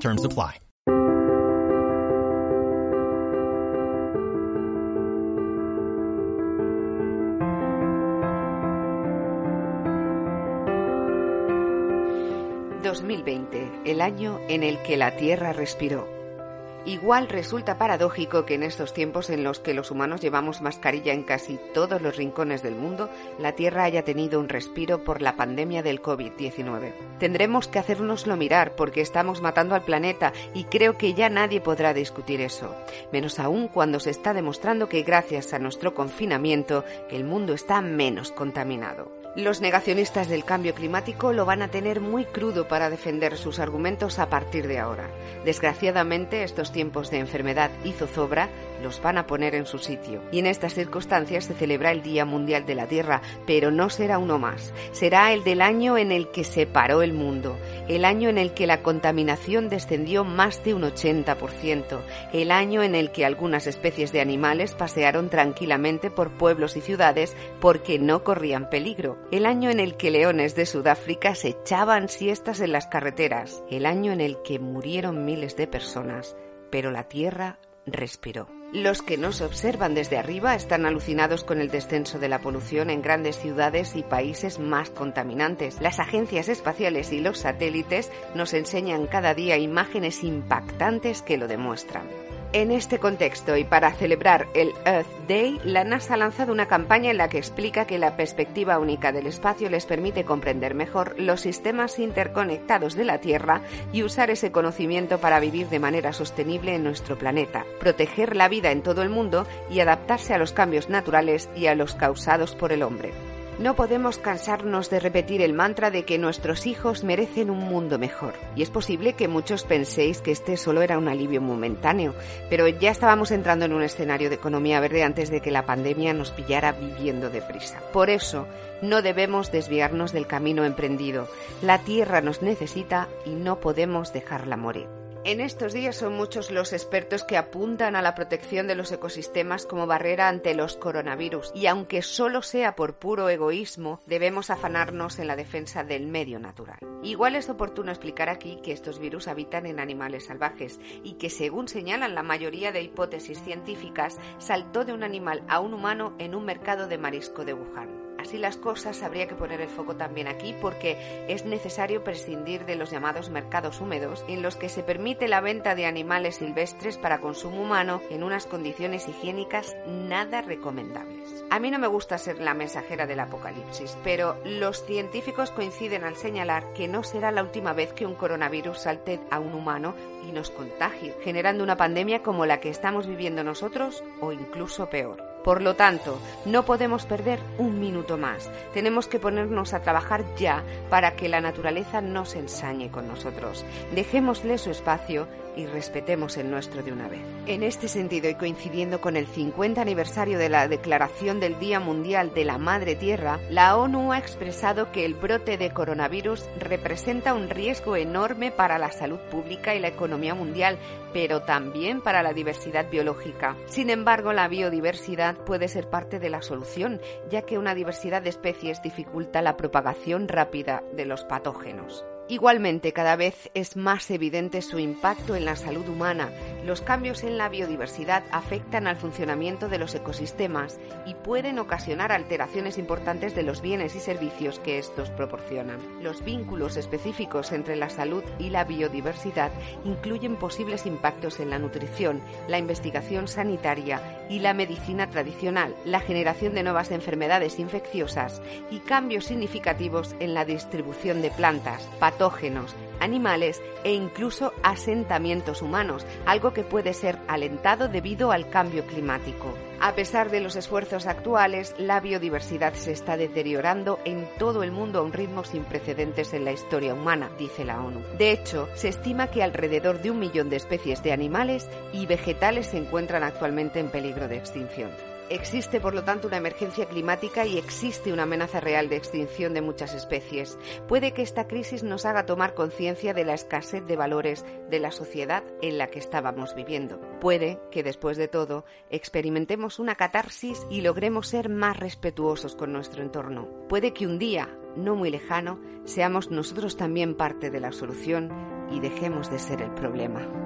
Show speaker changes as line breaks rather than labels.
Terms apply.
...2020, el año en el que la Tierra respiró. Igual resulta paradójico que en estos tiempos en los que los humanos llevamos mascarilla en casi todos los rincones del mundo, la Tierra haya tenido un respiro por la pandemia del COVID-19. Tendremos que hacérnoslo mirar porque estamos matando al planeta y creo que ya nadie podrá discutir eso, menos aún cuando se está demostrando que gracias a nuestro confinamiento el mundo está menos contaminado. Los negacionistas del cambio climático lo van a tener muy crudo para defender sus argumentos a partir de ahora. Desgraciadamente, estos tiempos de enfermedad y zozobra los van a poner en su sitio. Y en estas circunstancias se celebra el Día Mundial de la Tierra, pero no será uno más. Será el del año en el que se paró el mundo, el año en el que la contaminación descendió más de un 80%, el año en el que algunas especies de animales pasearon tranquilamente por pueblos y ciudades porque no corrían peligro, el año en el que leones de Sudáfrica se echaban siestas en las carreteras, el año en el que murieron miles de personas, pero la Tierra respiró. Los que nos observan desde arriba están alucinados con el descenso de la polución en grandes ciudades y países más contaminantes. Las agencias espaciales y los satélites nos enseñan cada día imágenes impactantes que lo demuestran. En este contexto y para celebrar el Earth Day, la NASA ha lanzado una campaña en la que explica que la perspectiva única del espacio les permite comprender mejor los sistemas interconectados de la Tierra y usar ese conocimiento para vivir de manera sostenible en nuestro planeta, proteger la vida en todo el mundo y adaptarse a los cambios naturales y a los causados por el hombre. No podemos cansarnos de repetir el mantra de que nuestros hijos merecen un mundo mejor. Y es posible que muchos penséis que este solo era un alivio momentáneo, pero ya estábamos entrando en un escenario de economía verde antes de que la pandemia nos pillara viviendo deprisa. Por eso, no debemos desviarnos del camino emprendido. La Tierra nos necesita y no podemos dejarla morir. En estos días son muchos los expertos que apuntan a la protección de los ecosistemas como barrera ante los coronavirus y aunque solo sea por puro egoísmo, debemos afanarnos en la defensa del medio natural. Igual es oportuno explicar aquí que estos virus habitan en animales salvajes y que según señalan la mayoría de hipótesis científicas, saltó de un animal a un humano en un mercado de marisco de Wuhan. Así las cosas, habría que poner el foco también aquí porque es necesario prescindir de los llamados mercados húmedos, en los que se permite la venta de animales silvestres para consumo humano en unas condiciones higiénicas nada recomendables. A mí no me gusta ser la mensajera del apocalipsis, pero los científicos coinciden al señalar que no será la última vez que un coronavirus salte a un humano y nos contagie, generando una pandemia como la que estamos viviendo nosotros o incluso peor. Por lo tanto, no podemos perder un minuto más. Tenemos que ponernos a trabajar ya para que la naturaleza no se ensañe con nosotros. Dejémosle su espacio y respetemos el nuestro de una vez. En este sentido y coincidiendo con el 50 aniversario de la declaración del Día Mundial de la Madre Tierra, la ONU ha expresado que el brote de coronavirus representa un riesgo enorme para la salud pública y la economía mundial, pero también para la diversidad biológica. Sin embargo, la biodiversidad puede ser parte de la solución, ya que una diversidad de especies dificulta la propagación rápida de los patógenos. Igualmente, cada vez es más evidente su impacto en la salud humana. Los cambios en la biodiversidad afectan al funcionamiento de los ecosistemas y pueden ocasionar alteraciones importantes de los bienes y servicios que estos proporcionan. Los vínculos específicos entre la salud y la biodiversidad incluyen posibles impactos en la nutrición, la investigación sanitaria y la medicina tradicional, la generación de nuevas enfermedades infecciosas y cambios significativos en la distribución de plantas, patógenos, animales e incluso asentamientos humanos, algo que puede ser alentado debido al cambio climático. A pesar de los esfuerzos actuales, la biodiversidad se está deteriorando en todo el mundo a un ritmo sin precedentes en la historia humana, dice la ONU. De hecho, se estima que alrededor de un millón de especies de animales y vegetales se encuentran actualmente en peligro de extinción. Existe, por lo tanto, una emergencia climática y existe una amenaza real de extinción de muchas especies. Puede que esta crisis nos haga tomar conciencia de la escasez de valores de la sociedad en la que estábamos viviendo. Puede que, después de todo, experimentemos una catarsis y logremos ser más respetuosos con nuestro entorno. Puede que un día, no muy lejano, seamos nosotros también parte de la solución y dejemos de ser el problema.